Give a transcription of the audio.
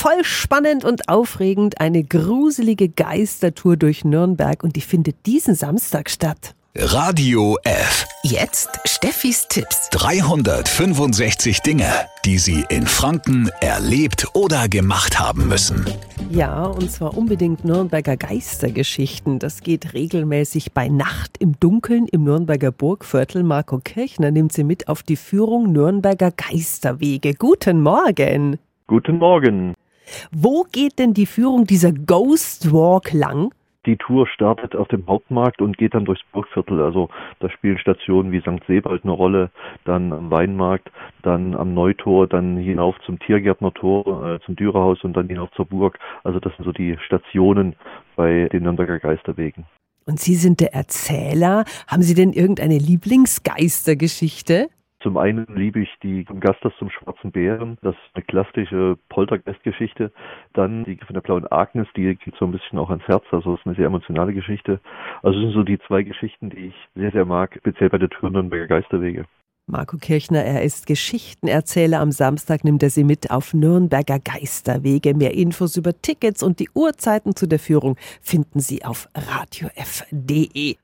voll spannend und aufregend. Eine gruselige Geistertour durch Nürnberg und die findet diesen Samstag statt. Radio F. Jetzt Steffis Tipps. 365 Dinge, die Sie in Franken erlebt oder gemacht haben müssen. Ja, und zwar unbedingt Nürnberger Geistergeschichten. Das geht regelmäßig bei Nacht im Dunkeln im Nürnberger Burgviertel. Marco Kirchner nimmt Sie mit auf die Führung Nürnberger Geisterwege. Guten Morgen. Guten Morgen. Wo geht denn die Führung dieser Ghost Walk lang? Die Tour startet auf dem Hauptmarkt und geht dann durchs Burgviertel. Also da spielen Stationen wie St. Sebald eine Rolle, dann am Weinmarkt, dann am Neutor, dann hinauf zum Tiergärtnertor, äh, zum Dürerhaus und dann hinauf zur Burg. Also das sind so die Stationen bei den Nürnberger Geisterwegen. Und Sie sind der Erzähler. Haben Sie denn irgendeine Lieblingsgeistergeschichte? Zum einen liebe ich die Gastas zum Schwarzen Bären. Das ist eine klassische Poltergeist-Geschichte. Dann die von der Blauen Agnes, die geht so ein bisschen auch ans Herz. Also das ist eine sehr emotionale Geschichte. Also das sind so die zwei Geschichten, die ich sehr, sehr mag, speziell bei der Tour Nürnberger Geisterwege. Marco Kirchner, er ist Geschichtenerzähler. Am Samstag nimmt er Sie mit auf Nürnberger Geisterwege. Mehr Infos über Tickets und die Uhrzeiten zu der Führung finden Sie auf radiof.de.